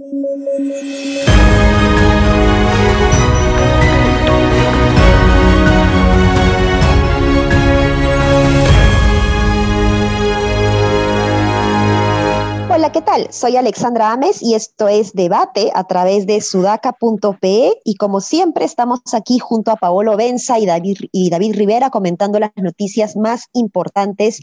Hola, ¿qué tal? Soy Alexandra Ames y esto es Debate a través de sudaca.pe y como siempre estamos aquí junto a Paolo Benza y David, y David Rivera comentando las noticias más importantes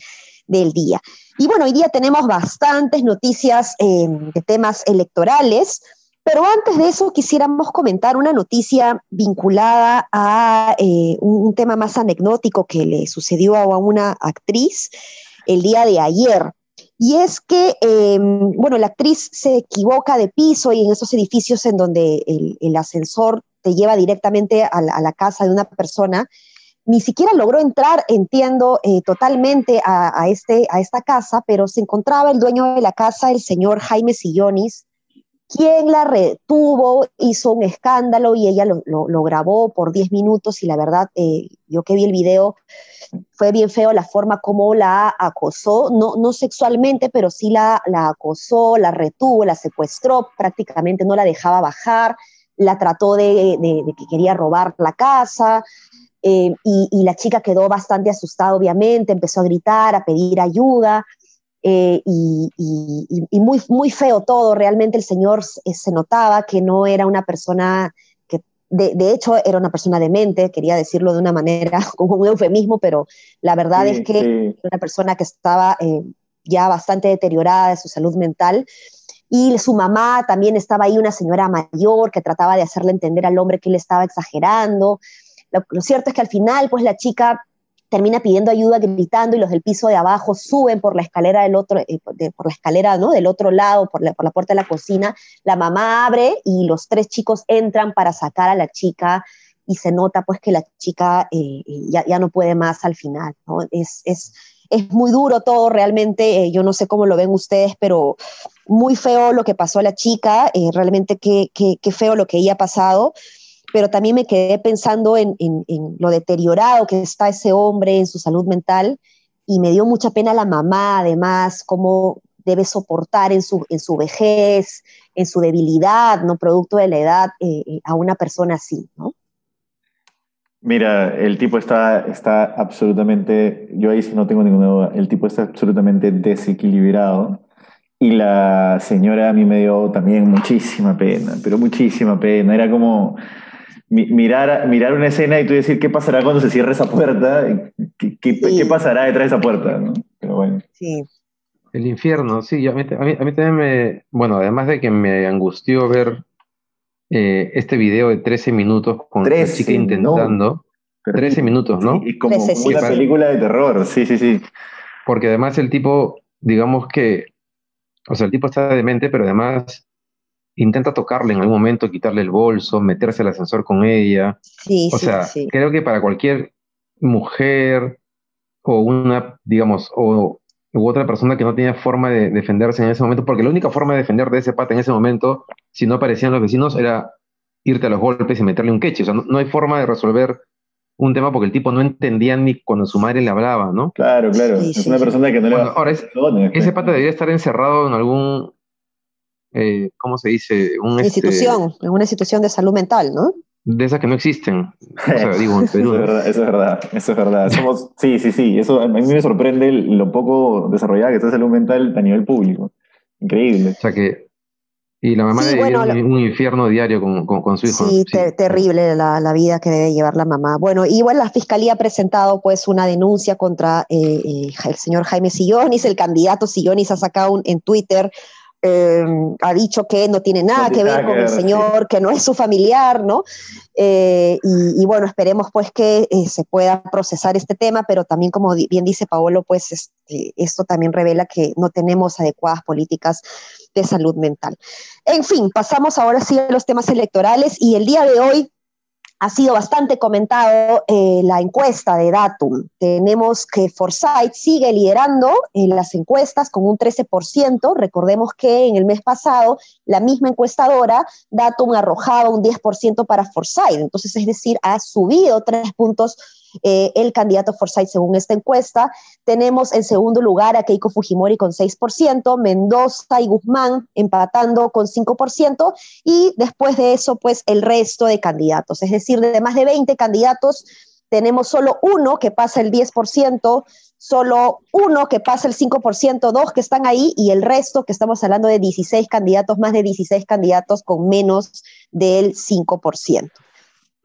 del día. Y bueno, hoy día tenemos bastantes noticias eh, de temas electorales, pero antes de eso quisiéramos comentar una noticia vinculada a eh, un, tema más anecdótico que le sucedió a una actriz el día de ayer. Y es que, em, bueno, la actriz se equivoca de piso y en esos edificios en donde el, ascensor te lleva directamente a la, casa de una persona, ni siquiera logró entrar, entiendo, eh, totalmente a, este, a esta casa, pero se encontraba el dueño de la casa, el señor Jaime Sillonis, quien la retuvo, hizo un escándalo y ella lo, grabó por 10 minutos y la verdad, eh, yo que vi el video, fue bien feo la forma como la acosó, no, no sexualmente, pero sí la, la acosó, la retuvo, la secuestró, prácticamente no la dejaba bajar, la trató de, que quería robar la casa, eh, y, la chica quedó bastante asustada, obviamente, empezó a gritar, a pedir ayuda, eh, y, muy, muy feo todo, realmente el señor se notaba que no era una persona de, hecho, era una persona demente, quería decirlo de una manera, como un eufemismo, pero la verdad es que era una persona que estaba eh, ya bastante deteriorada de su salud mental. Y su mamá también estaba ahí, una señora mayor que trataba de hacerle entender al hombre que él estaba exagerando. Lo, cierto es que al final, pues la chica termina pidiendo ayuda gritando y los del piso de abajo suben por la escalera del otro, eh, por la escalera, ¿no? Del otro lado, por la, por la puerta de la cocina. La mamá abre y los tres chicos entran para sacar a la chica y se nota pues que la chica eh, eh, ya, ya, no puede más al final. Es, es, es muy duro todo realmente, yo no sé cómo lo ven ustedes, pero muy feo lo que pasó a la chica, realmente qué, qué, qué feo lo que ella ha pasado pero también me quedé pensando en, lo deteriorado que está ese hombre en su salud mental y me dio mucha pena la mamá, además, cómo debe soportar en su, en su vejez, en su debilidad, ¿no? Producto de la edad, eh, eh, a una persona así, ¿no? Mira, el tipo está, está absolutamente, yo ahí sí no tengo ninguna duda, el tipo está absolutamente desequilibrado y la señora a mí me dio también muchísima pena, pero muchísima pena, era como, mirar, mirar una escena y tú decir qué pasará cuando se cierre esa puerta, qué, qué, pasará detrás de esa puerta, ¿no? Pero bueno. Sí. El infierno, sí, a mí, a, mí, también me, bueno, además de que me angustió ver eh, este video de 13 minutos con 13, la chica intentando, 13 minutos, ¿no? y como una película de terror, sí, sí, sí. Porque además el tipo, digamos que, o sea, el tipo está demente, pero además intenta tocarle en algún momento, quitarle el bolso, meterse al ascensor con ella. Sí, o sea, creo que para cualquier mujer o una, digamos, o u otra persona que no tenía forma de defenderse en ese momento, porque la única forma de defender de ese pata en ese momento, si no aparecían los vecinos, era irte a los golpes y meterle un queche. O sea, no, hay forma de resolver un tema porque el tipo no entendía ni cuando su madre le hablaba, ¿no? Claro, claro. es una persona que no le Ahora, ese pata debería estar encerrado en algún eh, ¿cómo se dice? Una este, institución, una institución de salud mental, ¿no? De esas que no existen. digo, Eso es verdad, eso es verdad. Eso es verdad. sí, sí, sí. Eso a mí me sorprende lo poco desarrollada que está la salud mental a nivel público. Increíble. O sea que. Y la mamá debe un, infierno diario con, su hijo. Sí, terrible la, vida que debe llevar la mamá. Bueno, igual la fiscalía ha presentado pues una denuncia contra eh, eh, el señor Jaime Sillonis, el candidato Sillonis ha sacado en Twitter Em, ha dicho que no tiene nada que ver con el señor, que no es su familiar, ¿no? Eh, y, bueno, esperemos pues que eh, se pueda procesar este tema, pero también como bien dice Paolo, pues este, esto también revela que no tenemos adecuadas políticas de salud mental. En fin, pasamos ahora sí a los temas electorales y el día de hoy ha sido bastante comentado eh, la encuesta de Datum. Tenemos que Forsyth sigue liderando en las encuestas con un 13%. Recordemos que en el mes pasado la misma encuestadora, Datum, arrojaba un 10% para Forsyth. Entonces, es decir, ha subido tres puntos eh, el candidato Forsyth según esta encuesta. Tenemos en segundo lugar a Keiko Fujimori con 6%, Mendoza y Guzmán empatando con 5%, y después de eso, pues el resto de candidatos. Es decir, de más de 20 candidatos, tenemos solo uno que pasa el 10%, solo uno que pasa el 5%, dos que están ahí y el resto, que estamos hablando de 16 candidatos, más de 16 candidatos con menos del 5%.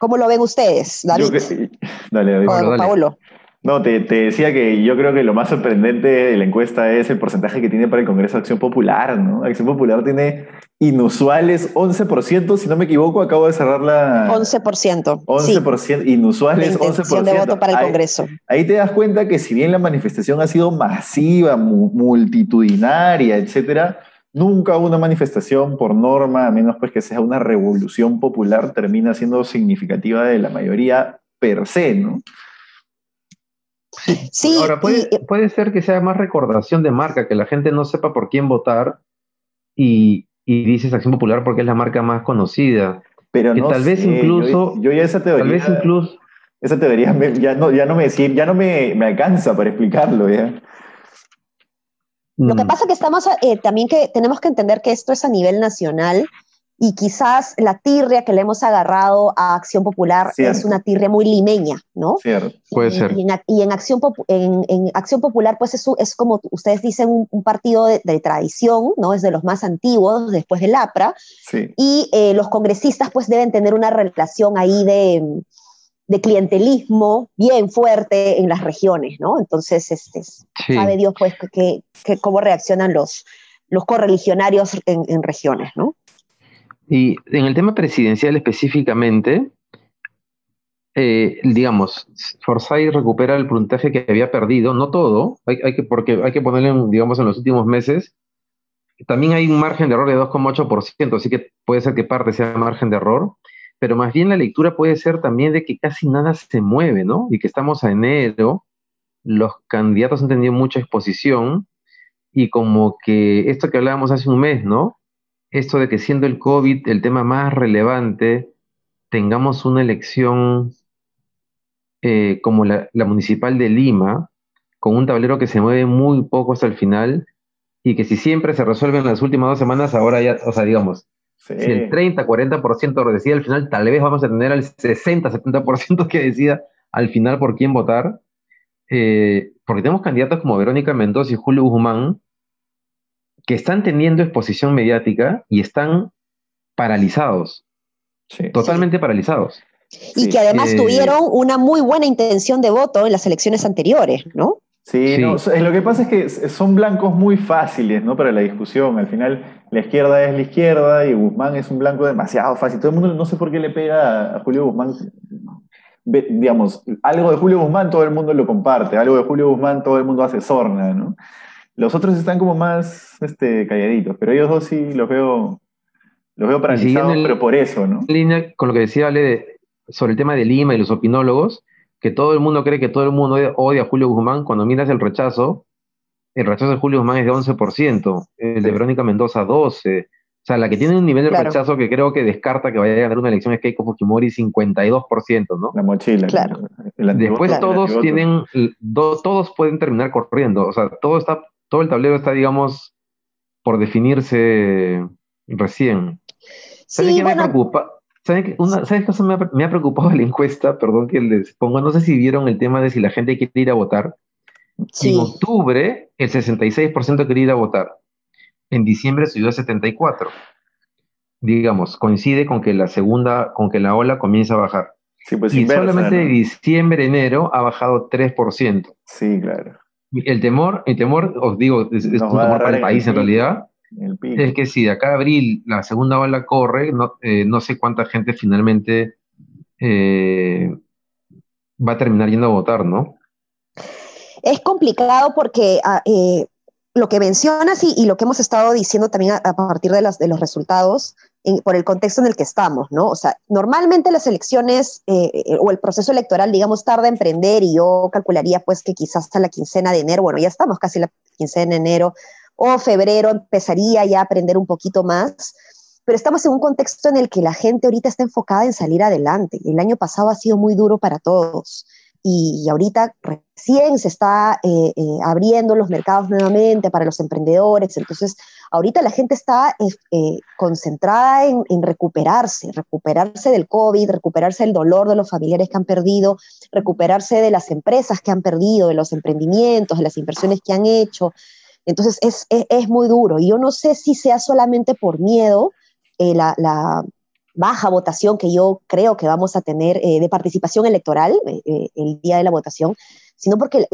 ¿Cómo lo ven ustedes, David? dale, David. Paolo. No, te, decía que yo creo que lo más sorprendente de la encuesta es el porcentaje que tiene para el Congreso de Acción Popular, ¿no? Acción Popular tiene inusuales 11%, si no me equivoco, acabo de cerrar la... 11%. 11%, inusuales 11%. de voto para el Congreso. Ahí te das cuenta que si bien la manifestación ha sido masiva, multitudinaria, etcétera, nunca una manifestación por norma, a menos pues que sea una revolución popular, termina siendo significativa de la mayoría per se, ¿no? Sí. Ahora, puede, puede ser que sea más recordación de marca, que la gente no sepa por quién votar y, y dices Acción Popular porque es la marca más conocida. Pero no tal vez incluso. Yo, ya esa teoría. Tal vez incluso. Esa teoría ya no, ya no me ya no me, me alcanza para explicarlo, ¿ya? Lo que mm. pasa es que estamos eh, también que tenemos que entender que esto es a nivel nacional y quizás la tirria que le hemos agarrado a Acción Popular es una tirria muy limeña, ¿no? Cierto. Puede ser. Y en, Acción, en, Acción Popular, pues es, es como ustedes dicen, un, partido de, tradición, ¿no? Es de los más antiguos, después del APRA. Sí. Y eh, los congresistas, pues deben tener una relación ahí de, de clientelismo bien fuerte en las regiones, ¿no? Entonces, este, sabe Dios, pues, que, cómo reaccionan los, los correligionarios en, en regiones, ¿no? Y en el tema presidencial específicamente, eh, digamos, Forsyth recupera el puntaje que había perdido, no todo, hay, que, porque hay que ponerle, digamos, en los últimos meses. También hay un margen de error de 2,8%, así que puede ser que parte sea margen de error, pero más bien la lectura puede ser también de que casi nada se mueve, ¿no? Y que estamos a enero, los candidatos han tenido mucha exposición y como que esto que hablábamos hace un mes, ¿no? esto de que siendo el COVID el tema más relevante, tengamos una elección eh, como la, municipal de Lima, con un tablero que se mueve muy poco hasta el final, y que si siempre se resuelve en las últimas dos semanas, ahora ya, o sea, digamos, si el 30, 40% decía al final, tal vez vamos a tener al 60, 70% que decida al final por quién votar, eh, porque tenemos candidatos como Verónica Mendoza y Julio Guzmán, que están teniendo exposición mediática y están paralizados, totalmente paralizados. Y que además eh, tuvieron una muy buena intención de voto en las elecciones anteriores, ¿no? Sí, lo que pasa es que son blancos muy fáciles, ¿no? Para la discusión. Al final, la izquierda es la izquierda y Guzmán es un blanco demasiado fácil. Todo el mundo, no sé por qué le pega a Julio Guzmán. Digamos, algo de Julio Guzmán todo el mundo lo comparte, algo de Julio Guzmán todo el mundo hace sorna, ¿no? Los otros están como más este, calladitos, pero ellos dos sí los veo, los veo paralizados, pero por eso, ¿no? En línea con lo que decía Ale sobre el tema de Lima y los opinólogos, que todo el mundo cree que todo el mundo odia a Julio Guzmán, cuando miras el rechazo, el rechazo de Julio Guzmán es de 11%, el de Verónica Mendoza 12%. O sea, la que tiene un nivel de rechazo que creo que descarta que vaya a ganar una elección es Keiko Fujimori 52%, ¿no? La mochila. Claro. Después todos tienen, todos pueden terminar corriendo. O sea, todo está todo el tablero está, digamos, por definirse recién. ¿Saben qué me preocupa? ¿Saben qué, una, cosa me ha, preocupado la encuesta? Perdón que les ponga, no sé si vieron el tema de si la gente quiere ir a votar. En octubre, el 66% quiere ir a votar. En diciembre subió a 74%. Digamos, coincide con que la segunda, con que la ola comienza a bajar. Pues y solamente de diciembre, enero ha bajado 3%. Sí, claro. El temor, el temor, os digo, es, un temor para el país en realidad, es que si de acá a abril la segunda ola corre, no, eh, no sé cuánta gente finalmente eh, va a terminar yendo a votar, ¿no? Es complicado porque ah, eh, lo que mencionas y, lo que hemos estado diciendo también a, partir de, las, de los resultados, por el contexto en el que estamos, ¿no? O sea, normalmente las elecciones eh, eh, o el proceso electoral, digamos, tarda en prender y yo calcularía pues que quizás hasta la quincena de enero, bueno, ya estamos casi la quincena de enero, o febrero empezaría ya a prender un poquito más, pero estamos en un contexto en el que la gente ahorita está enfocada en salir adelante. El año pasado ha sido muy duro para todos y, ahorita recién se está eh, eh, abriendo los mercados nuevamente para los emprendedores, entonces ahorita la gente está eh, concentrada en, recuperarse, recuperarse del COVID, recuperarse del dolor de los familiares que han perdido, recuperarse de las empresas que han perdido, de los emprendimientos, de las inversiones que han hecho. Entonces es, es, muy duro. Y yo no sé si sea solamente por miedo la baja votación que yo creo que vamos a tener eh, de participación electoral eh, eh, el día de la votación, sino porque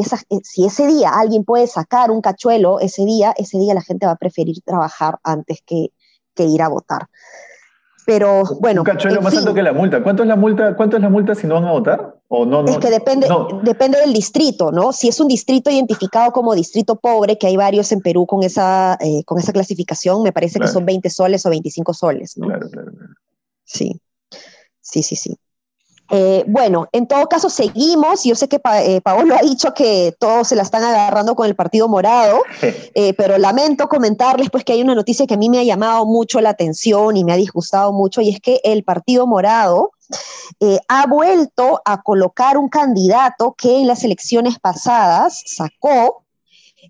si ese día alguien puede sacar un cachuelo, ese día, ese día la gente va a preferir trabajar antes que, ir a votar. Pero bueno. Un cachuelo más alto que la multa. ¿Cuánto es la multa? ¿Cuánto es la multa si no van a votar? ¿O no, es que depende, depende del distrito, ¿no? Si es un distrito identificado como distrito pobre, que hay varios en Perú con esa, con esa clasificación, me parece que son 20 soles o 25 soles, ¿no? Claro, claro. Sí, sí, sí, sí. Eh, bueno, en todo caso seguimos. Yo sé que eh, Paolo ha dicho que todos se la están agarrando con el Partido Morado, eh, pero lamento comentarles pues que hay una noticia que a mí me ha llamado mucho la atención y me ha disgustado mucho y es que el Partido Morado ha vuelto a colocar un candidato que en las elecciones pasadas sacó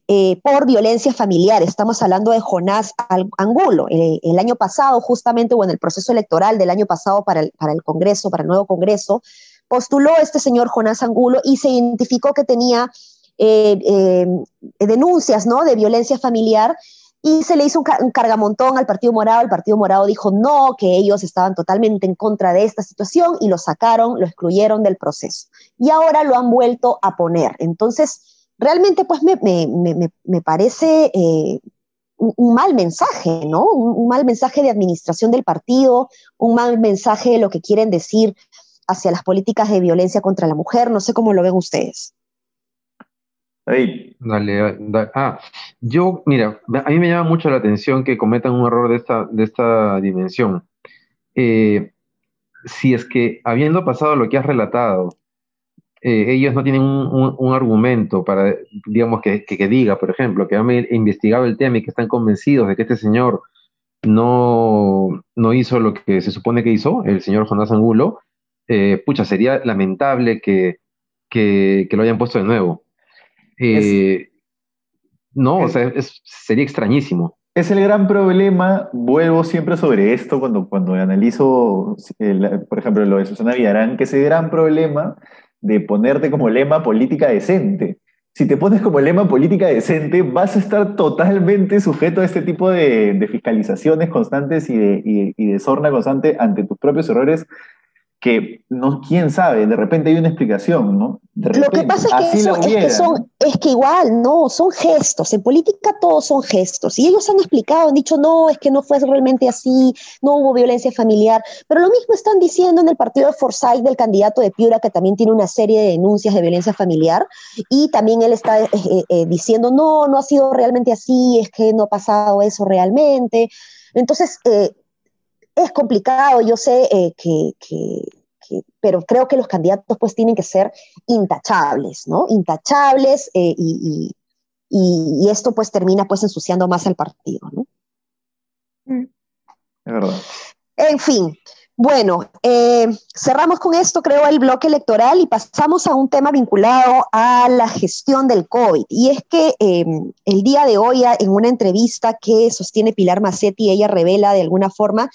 eh, por violencia familiar. Estamos hablando de Jonás Angulo. Eh, el año pasado, justamente, o en el proceso electoral del año pasado para el, para el Congreso, para el nuevo Congreso, postuló este señor Jonás Angulo y se identificó que tenía eh, denuncias ¿no? de violencia familiar y se le hizo un, un, cargamontón al Partido Morado. El Partido Morado dijo no, que ellos estaban totalmente en contra de esta situación y lo sacaron, lo excluyeron del proceso. Y ahora lo han vuelto a poner. Entonces, realmente pues me, parece eh, un, mal mensaje, ¿no? Un, mal mensaje de administración del partido, un mal mensaje de lo que quieren decir hacia las políticas de violencia contra la mujer. No sé cómo lo ven ustedes. Dale, dale, Ah, yo, mira, a mí me llama mucho la atención que cometan un error de esta, de esta dimensión. Eh, si es que habiendo pasado lo que has relatado, eh, ellos no tienen un, argumento para, digamos, que, diga, por ejemplo, que han investigado el tema y que están convencidos de que este señor no, no hizo lo que se supone que hizo, el señor Jonás Angulo, eh, pucha, sería lamentable que, que, lo hayan puesto de nuevo. Eh, no, o sea, sería extrañísimo. Es el gran problema, vuelvo siempre sobre esto cuando, cuando analizo, por ejemplo, lo de Susana Villarán, que es el gran problema de ponerte como lema política decente. Si te pones como lema política decente, vas a estar totalmente sujeto a este tipo de, fiscalizaciones constantes y de, y de sorna constante ante tus propios errores que no, quién sabe, de repente hay una explicación, ¿no? lo que pasa es que, eso, es, que son, es que igual, no, son gestos, en política todos son gestos, y ellos han explicado, han dicho, no, es que no fue realmente así, no hubo violencia familiar, pero lo mismo están diciendo en el partido de Forsyth del candidato de Piura, que también tiene una serie de denuncias de violencia familiar, y también él está eh, eh, eh, diciendo, no, no ha sido realmente así, es que no ha pasado eso realmente. Entonces, es complicado, yo sé eh, que, pero creo que los candidatos pues tienen que ser intachables, ¿no? Intachables eh, y, esto pues termina pues ensuciando más al partido, ¿no? Mm. Es verdad. En fin, bueno, eh, cerramos con esto, creo, el bloque electoral y pasamos a un tema vinculado a la gestión del COVID. Y es que em, el día de hoy, en una entrevista que sostiene Pilar Macetti, ella revela de alguna forma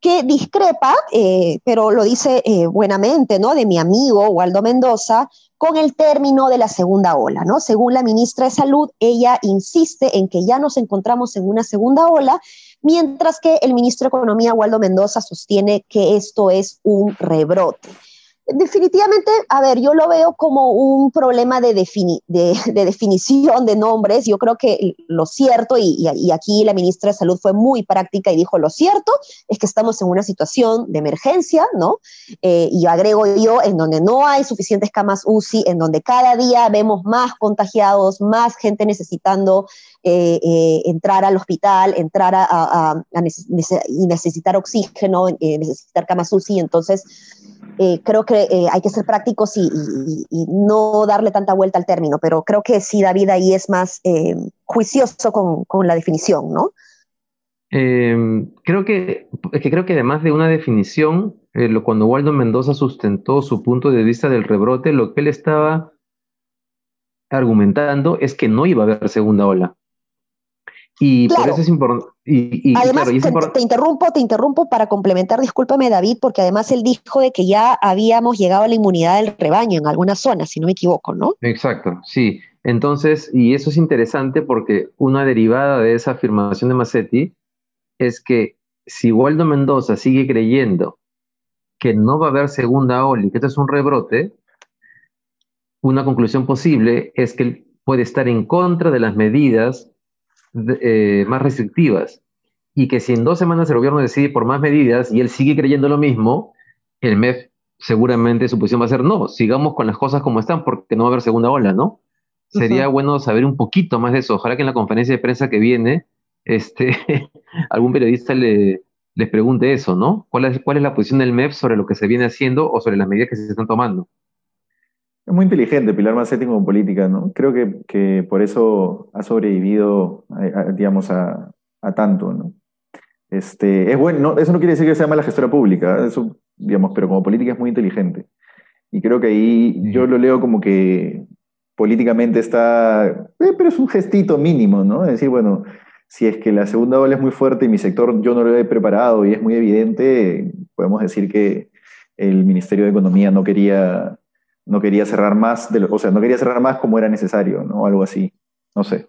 que discrepa, eh, pero lo dice eh, buenamente, ¿no? De mi amigo Waldo Mendoza, con el término de la segunda ola, ¿no? Según la ministra de Salud, ella insiste en que ya nos encontramos en una segunda ola, mientras que el ministro de Economía, Waldo Mendoza, sostiene que esto es un rebrote definitivamente, a ver, yo lo veo como un problema de, de, definición de nombres. Yo creo que lo cierto, y, aquí la ministra de Salud fue muy práctica y dijo, lo cierto es que estamos en una situación de emergencia, ¿no? Eh, y agrego yo, en donde no hay suficientes camas UCI, en donde cada día vemos más contagiados, más gente necesitando eh, eh, entrar al hospital, entrar a, y necesitar oxígeno, necesitar camas UCI. Entonces, eh, creo que eh, hay que ser prácticos y, no darle tanta vuelta al término, pero creo que sí, David, ahí es más eh, juicioso con, la definición, ¿no? Em, creo que, que creo que además de una definición, cuando Waldo Mendoza sustentó su punto de vista del rebrote, lo que él estaba argumentando es que no iba a haber segunda ola. Y por eso es importante. Y, además, te, interrumpo, te interrumpo para complementar, discúlpame David, porque además él dijo de que ya habíamos llegado a la inmunidad del rebaño en algunas zonas, si no me equivoco, ¿no? Exacto, sí. Entonces, y eso es interesante porque una derivada de esa afirmación de Massetti es que si Waldo Mendoza sigue creyendo que no va a haber segunda ola y que esto es un rebrote, una conclusión posible es que él puede estar en contra de las medidas eh, más restrictivas y que si en dos semanas el gobierno decide por más medidas y él sigue creyendo lo mismo, el MEF seguramente su posición va a ser no, sigamos con las cosas como están porque no va a haber segunda ola, ¿no? Sería bueno saber un poquito más de eso. Ojalá que en la conferencia de prensa que viene, este, algún periodista le, les pregunte eso, ¿no? ¿Cuál es, ¿Cuál es la posición del MEF sobre lo que se viene haciendo o sobre las medidas que se están tomando? Es muy inteligente Pilar Macetti como política, ¿no? Creo que, por eso ha sobrevivido, digamos, a, tanto, ¿no? Este, es bueno, eso no quiere decir que sea mala gestora pública, eso, digamos, pero como política es muy inteligente. Y creo que ahí yo lo leo como que políticamente está, eh, pero es un gestito mínimo, ¿no? Es decir, bueno, si es que la segunda ola es muy fuerte y mi sector yo no lo he preparado y es muy evidente, podemos decir que el Ministerio de Economía no quería, no quería cerrar más, de o sea, no quería cerrar más como era necesario, ¿no? Algo así, no sé.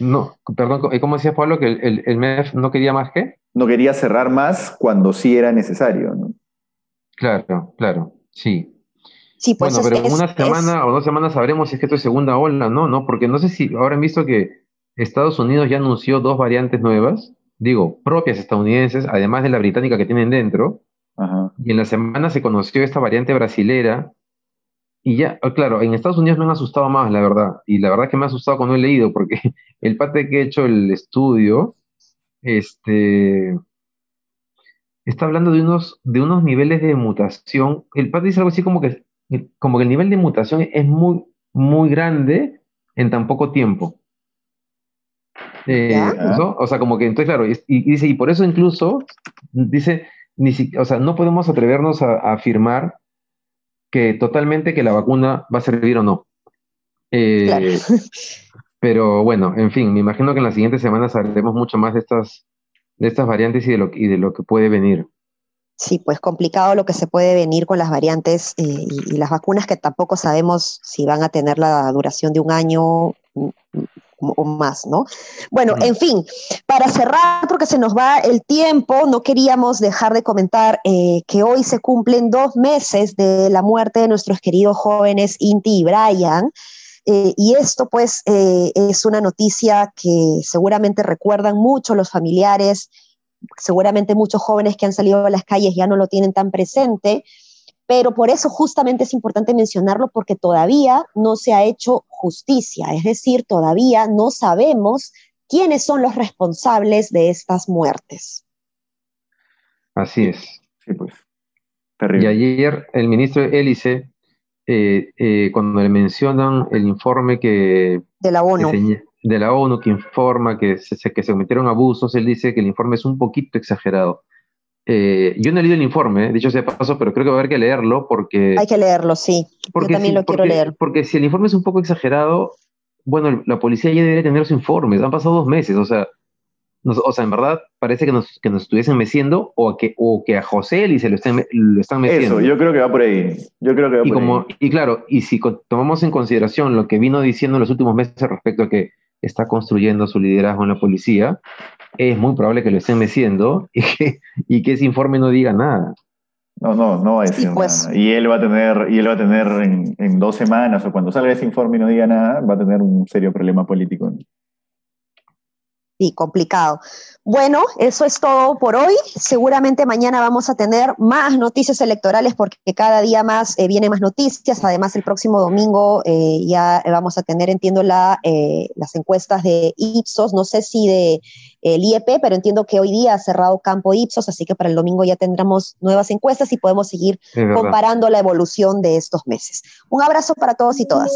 No, perdón, ¿cómo decías Pablo que el, el, MEF no quería más qué? No quería cerrar más cuando sí era necesario, ¿no? Claro, claro, sí. Sí, pues bueno, pero en una semana o dos semanas sabremos si es que esto es segunda ola, ¿no? ¿no? Porque no sé si ahora han visto que Estados Unidos ya anunció dos variantes nuevas, digo, propias estadounidenses, además de la británica que tienen dentro. Y en la semana se conoció esta variante brasilera. Y ya, ah, claro, en Estados Unidos me han asustado más, la verdad. Y la verdad que me ha asustado cuando he leído, porque el parte que he hecho el estudio, este, está hablando de unos, de unos niveles de mutación. El parte dice algo así como que, como que el nivel de mutación es muy, muy grande en tan poco tiempo. Eh, o sea, como que entonces, claro, y, dice, y por eso incluso, dice, ni o sea, no podemos atrevernos a, afirmar que totalmente que la vacuna va a servir o no. Eh, pero bueno, en fin, me imagino que en las siguientes semanas hablaremos mucho más de estas, de estas variantes y de, lo, y de lo que puede venir. Sí, pues complicado lo que se puede venir con las variantes eh, y, y, las vacunas que tampoco sabemos si van a tener la duración de un año, o más, ¿no? Bueno, en fin, para cerrar, porque se nos va el tiempo, no queríamos dejar de comentar eh, que hoy se cumplen dos meses de la muerte de nuestros queridos jóvenes Inti y Brian. Eh, y esto pues eh, es una noticia que seguramente recuerdan mucho los familiares, seguramente muchos jóvenes que han salido a las calles ya no lo tienen tan presente, pero por eso justamente es importante mencionarlo porque todavía no se ha hecho justicia, es decir, todavía no sabemos quiénes son los responsables de estas muertes. Así es. Sí, pues. Y ayer el ministro Hélice, eh, eh, cuando le mencionan el informe que... De la ONU. de la ONU que informa que se, que se cometieron abusos, él dice que el informe es un poquito exagerado. Eh, yo no he leído el informe, dicho sea paso, pero creo que va a haber que leerlo porque... Hay que leerlo, sí. yo también lo quiero leer. Porque si el informe es un poco exagerado, bueno, la policía ya debería tener su informe. Han pasado dos meses, o sea, o sea, en verdad parece que nos, que nos estuviesen meciendo o que, o que a José y se lo están, lo están meciendo. Eso, yo creo que va por ahí. Yo creo que va y por como, Y claro, y si tomamos en consideración lo que vino diciendo en los últimos meses respecto a que está construyendo su liderazgo en la policía, es muy probable que lo estén meciendo y que, y que ese informe no diga nada. No, no, no va a decir pues. nada. Y él va a tener, y él va a tener en, en, dos semanas o cuando salga ese informe y no diga nada, va a tener un serio problema político. Sí, complicado. Bueno, eso es todo por hoy. Seguramente mañana vamos a tener más noticias electorales porque cada día más eh, vienen más noticias. Además, el próximo domingo eh, ya vamos a tener, entiendo, la, eh, las encuestas de Ipsos. No sé si de el IEP, pero entiendo que hoy día ha cerrado campo Ipsos, así que para el domingo ya tendremos nuevas encuestas y podemos seguir comparando la evolución de estos meses. Un abrazo para todos y todas.